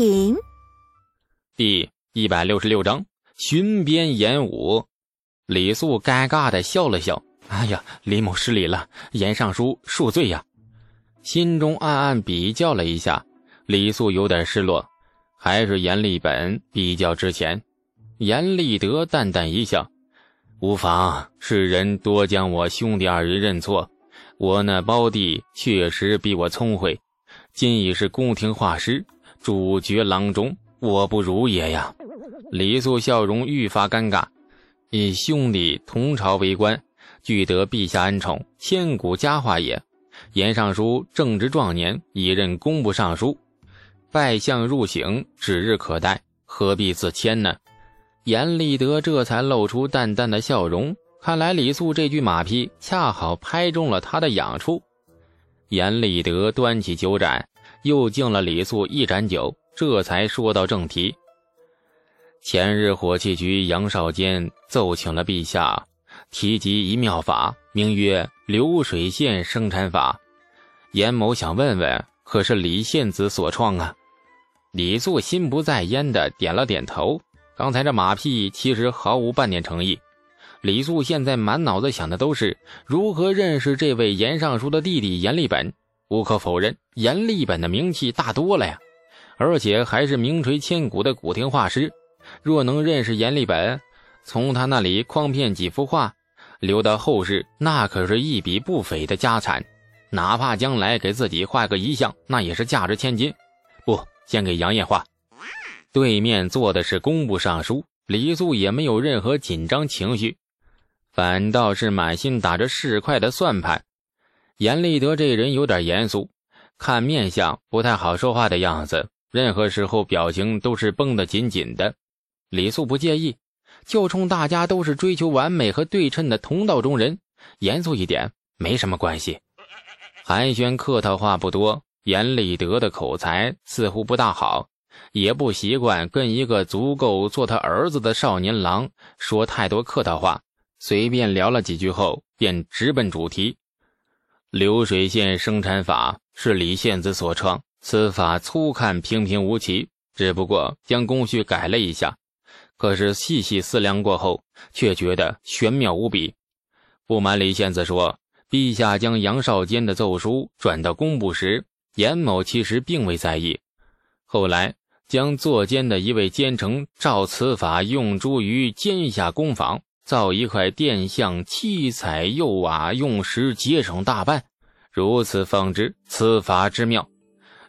品。第一百六十六章巡边演武。李素尴尬的笑了笑：“哎呀，李某失礼了，严尚书恕罪呀。”心中暗暗比较了一下，李素有点失落，还是严立本比较值钱。严立德淡淡一笑：“无妨，世人多将我兄弟二人认错。我那胞弟确实比我聪慧，今已是宫廷画师，主角郎中，我不如也呀。”李素笑容愈发尴尬。以兄弟同朝为官，俱得陛下恩宠，千古佳话也。严尚书正值壮年，已任工部尚书，拜相入省指日可待，何必自谦呢？严立德这才露出淡淡的笑容。看来李素这句马屁恰好拍中了他的痒处。严立德端起酒盏，又敬了李素一盏酒，这才说到正题。前日火器局杨少坚奏请了陛下，提及一妙法，名曰流水线生产法。严某想问问，可是李献子所创啊？李素心不在焉的点了点头。刚才这马屁其实毫无半点诚意。李素现在满脑子想的都是如何认识这位严尚书的弟弟严立本。无可否认，阎立本的名气大多了呀，而且还是名垂千古的古亭画师。若能认识阎立本，从他那里诓骗几幅画，留到后世，那可是一笔不菲的家产。哪怕将来给自己画个遗像，那也是价值千金。不，先给杨艳画。对面坐的是工部尚书李素，也没有任何紧张情绪，反倒是满心打着市侩的算盘。严立德这人有点严肃，看面相不太好说话的样子，任何时候表情都是绷得紧紧的。李素不介意，就冲大家都是追求完美和对称的同道中人，严肃一点没什么关系。寒暄客套话不多，严立德的口才似乎不大好，也不习惯跟一个足够做他儿子的少年郎说太多客套话，随便聊了几句后，便直奔主题。流水线生产法是李献子所创，此法粗看平平无奇，只不过将工序改了一下。可是细细思量过后，却觉得玄妙无比。不瞒李献子说，陛下将杨少坚的奏书转到工部时，严某其实并未在意。后来将作监的一位奸臣照此法用诸于监下工坊，造一块殿像，七彩釉瓦，用时节省大半。如此方知此法之妙。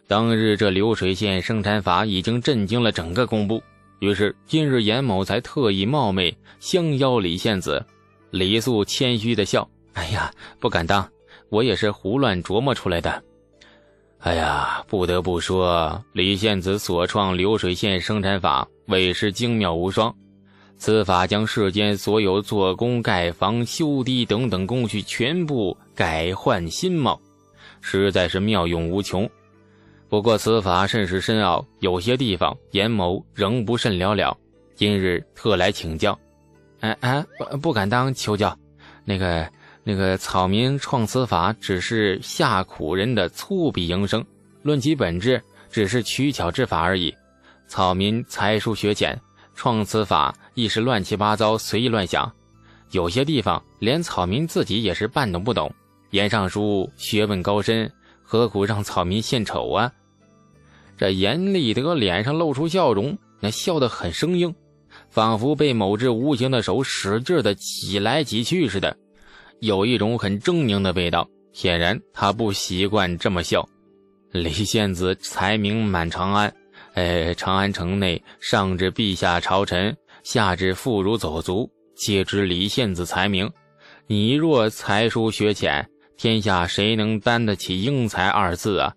当日这流水线生产法已经震惊了整个工部。于是今日严某才特意冒昧相邀李献子。李素谦虚的笑：“哎呀，不敢当，我也是胡乱琢磨出来的。”哎呀，不得不说，李献子所创流水线生产法，委实精妙无双。此法将世间所有做工、盖房、修堤等等工序全部改换新貌，实在是妙用无穷。不过此法甚是深奥，有些地方严某仍不甚了了。今日特来请教。哎哎，不敢当，求教。那个那个草民创此法，只是下苦人的粗鄙营生，论其本质，只是取巧之法而已。草民才疏学浅，创此法亦是乱七八糟，随意乱想。有些地方连草民自己也是半懂不懂。严尚书学问高深，何苦让草民献丑啊？这严立德脸上露出笑容，那笑得很生硬，仿佛被某只无形的手使劲的挤来挤去似的，有一种很狰狞的味道。显然他不习惯这么笑。李献子才名满长安，哎，长安城内上至陛下朝臣，下至妇孺走卒，皆知李献子才名。你若才疏学浅，天下谁能担得起英才二字啊？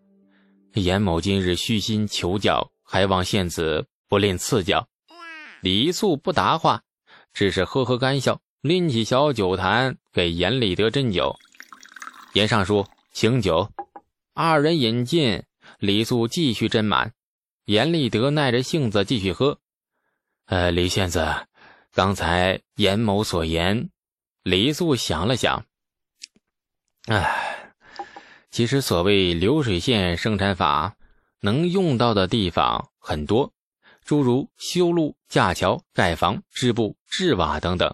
严某今日虚心求教，还望献子不吝赐教。李素不答话，只是呵呵干笑，拎起小酒坛给严立德斟酒。严尚书，请酒。二人饮尽，李素继续斟满。严立德耐着性子继续喝。呃，李献子，刚才严某所言，李素想了想，唉。其实，所谓流水线生产法，能用到的地方很多，诸如修路、架桥、盖房、织布、制瓦等等。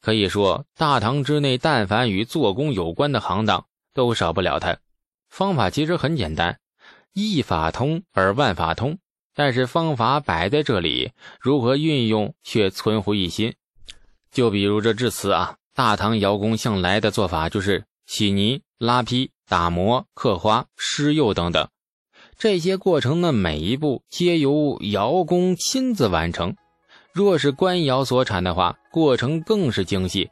可以说，大唐之内，但凡与做工有关的行当，都少不了它。方法其实很简单，一法通而万法通。但是方法摆在这里，如何运用却存乎一心。就比如这制瓷啊，大唐窑工向来的做法就是洗泥、拉坯、打磨、刻花、施釉等等，这些过程的每一步皆由窑工亲自完成。若是官窑所产的话，过程更是精细。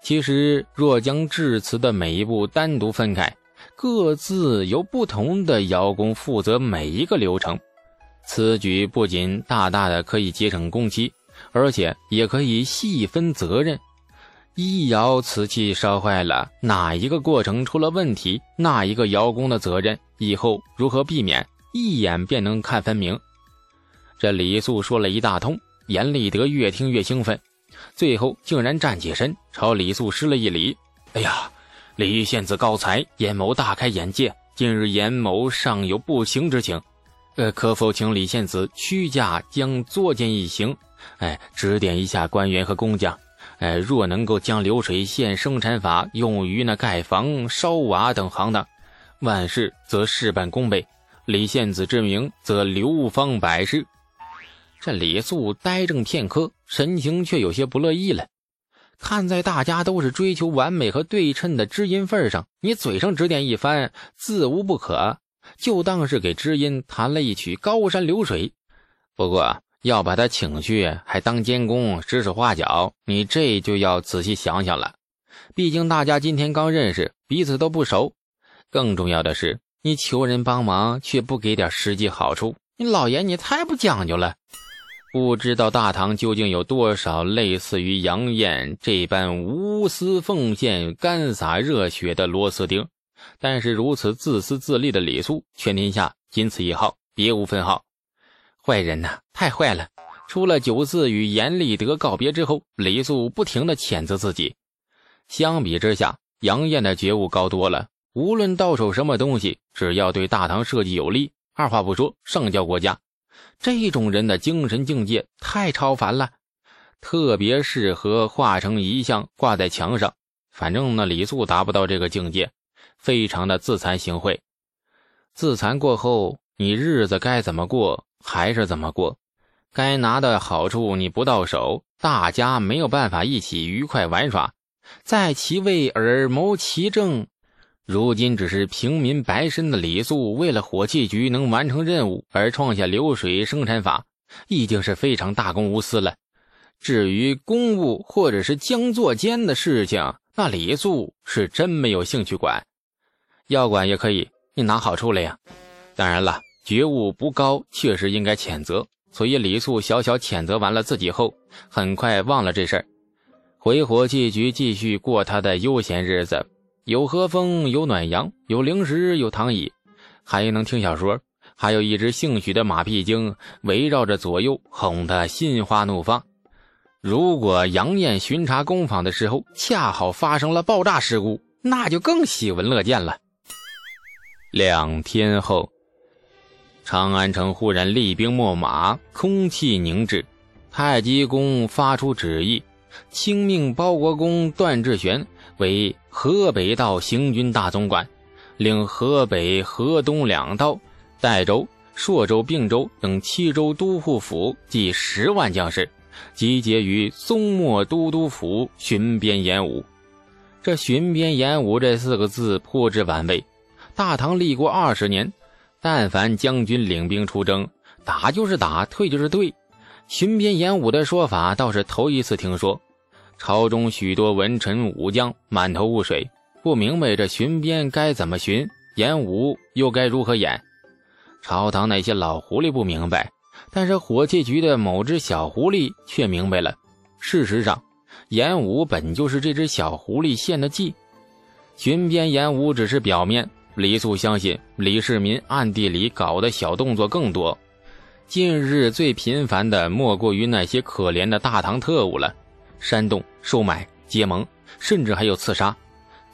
其实，若将制瓷的每一步单独分开，各自由不同的窑工负责每一个流程，此举不仅大大的可以节省工期，而且也可以细分责任。一窑瓷器烧坏了，哪一个过程出了问题，那一个窑工的责任，以后如何避免，一眼便能看分明。这李素说了一大通。严立德越听越兴奋，最后竟然站起身，朝李素施了一礼：“哎呀，李县子高才，严某大开眼界。今日严某尚有不行之请，呃，可否请李献子屈驾将作践一行？哎，指点一下官员和工匠。哎，若能够将流水线生产法用于那盖房、烧瓦等行当，万事则事半功倍。李献子之名，则流芳百世。”这李素呆怔片刻，神情却有些不乐意了。看在大家都是追求完美和对称的知音份上，你嘴上指点一番，自无不可，就当是给知音弹了一曲高山流水。不过要把他请去，还当监工指手画脚，你这就要仔细想想了。毕竟大家今天刚认识，彼此都不熟。更重要的是，你求人帮忙却不给点实际好处，你老爷你太不讲究了。不知道大唐究竟有多少类似于杨艳这般无私奉献、干洒热血的螺丝钉，但是如此自私自利的李素，全天下仅此一号，别无分号。坏人呐，太坏了！出了九次与严立德告别之后，李素不停的谴责自己。相比之下，杨艳的觉悟高多了。无论到手什么东西，只要对大唐社稷有利，二话不说上交国家。这种人的精神境界太超凡了，特别适合画成遗像挂在墙上。反正呢，李素达不到这个境界，非常的自惭形秽。自残过后，你日子该怎么过还是怎么过，该拿的好处你不到手，大家没有办法一起愉快玩耍，在其位而谋其政。如今只是平民白身的李素，为了火器局能完成任务而创下流水生产法，已经是非常大公无私了。至于公务或者是将作奸的事情，那李素是真没有兴趣管。要管也可以，你拿好处了呀。当然了，觉悟不高，确实应该谴责。所以李素小小谴责完了自己后，很快忘了这事儿，回火器局继续过他的悠闲日子。有和风，有暖阳，有零食，有躺椅，还能听小说，还有一只姓许的马屁精围绕着左右，哄得心花怒放。如果杨艳巡查工坊的时候恰好发生了爆炸事故，那就更喜闻乐见了。两天后，长安城忽然厉兵秣马，空气凝滞。太极宫发出旨意，清命包国公段志玄。为河北道行军大总管，领河北、河东两道、代州、朔州、并州等七州都护府计十万将士，集结于松漠都督府巡边演武。这巡边演武这四个字颇之玩味。大唐立国二十年，但凡将军领兵出征，打就是打，退就是退。巡边演武的说法倒是头一次听说。朝中许多文臣武将满头雾水，不明白这巡边该怎么巡，演武又该如何演。朝堂那些老狐狸不明白，但是火器局的某只小狐狸却明白了。事实上，演武本就是这只小狐狸献的计，巡边演武只是表面。李素相信李世民暗地里搞的小动作更多。近日最频繁的莫过于那些可怜的大唐特务了。煽动、收买、结盟，甚至还有刺杀。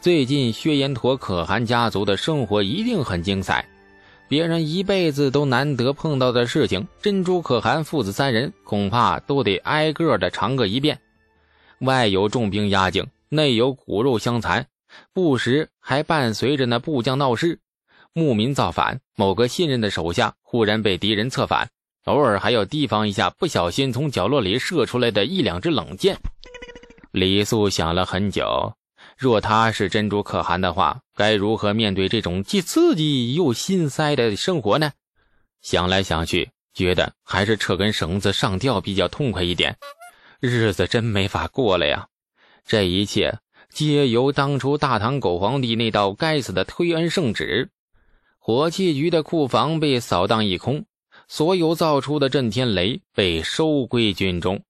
最近薛延陀可汗家族的生活一定很精彩。别人一辈子都难得碰到的事情，珍珠可汗父子三人恐怕都得挨个的尝个一遍。外有重兵压境，内有骨肉相残，不时还伴随着那部将闹事、牧民造反。某个信任的手下忽然被敌人策反，偶尔还要提防一下不小心从角落里射出来的一两支冷箭。李素想了很久。若他是珍珠可汗的话，该如何面对这种既刺激又心塞的生活呢？想来想去，觉得还是扯根绳子上吊比较痛快一点。日子真没法过了呀！这一切皆由当初大唐狗皇帝那道该死的推恩圣旨。火器局的库房被扫荡一空，所有造出的震天雷被收归军中。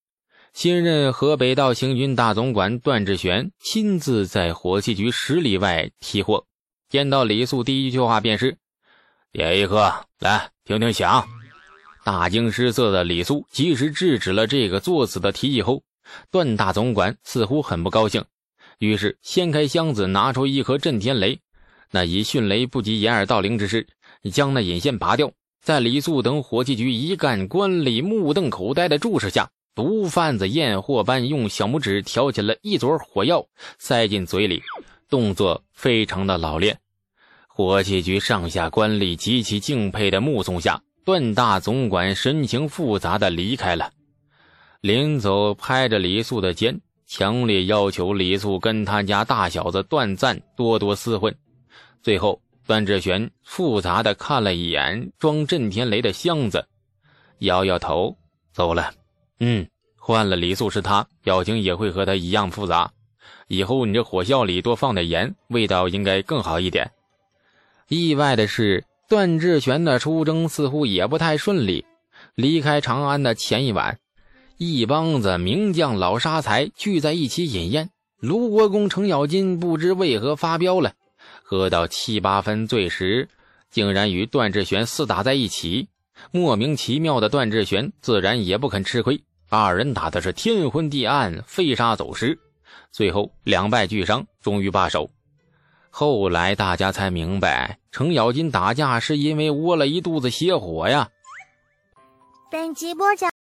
新任河北道行军大总管段志玄亲自在火器局十里外提货，见到李素，第一句话便是：“点一颗，来听听响。”大惊失色的李素及时制止了这个作死的提议后，段大总管似乎很不高兴，于是掀开箱子，拿出一颗震天雷。那以迅雷不及掩耳盗铃之势，将那引线拔掉，在李素等火器局一干官吏目瞪口呆的注视下。毒贩子验货般用小拇指挑起了一撮火药，塞进嘴里，动作非常的老练。火器局上下官吏极其敬佩的目送下，段大总管神情复杂的离开了。临走，拍着李素的肩，强烈要求李素跟他家大小子段赞多多厮混。最后，段志玄复杂的看了一眼装震天雷的箱子，摇摇头，走了。嗯，换了李素是他，表情也会和他一样复杂。以后你这火药里多放点盐，味道应该更好一点。意外的是，段志玄的出征似乎也不太顺利。离开长安的前一晚，一帮子名将老杀才聚在一起饮宴。卢国公程咬金不知为何发飙了，喝到七八分醉时，竟然与段志玄厮打在一起。莫名其妙的段志玄自然也不肯吃亏。二人打的是天昏地暗，飞沙走石，最后两败俱伤，终于罢手。后来大家才明白，程咬金打架是因为窝了一肚子邪火呀。本集播讲，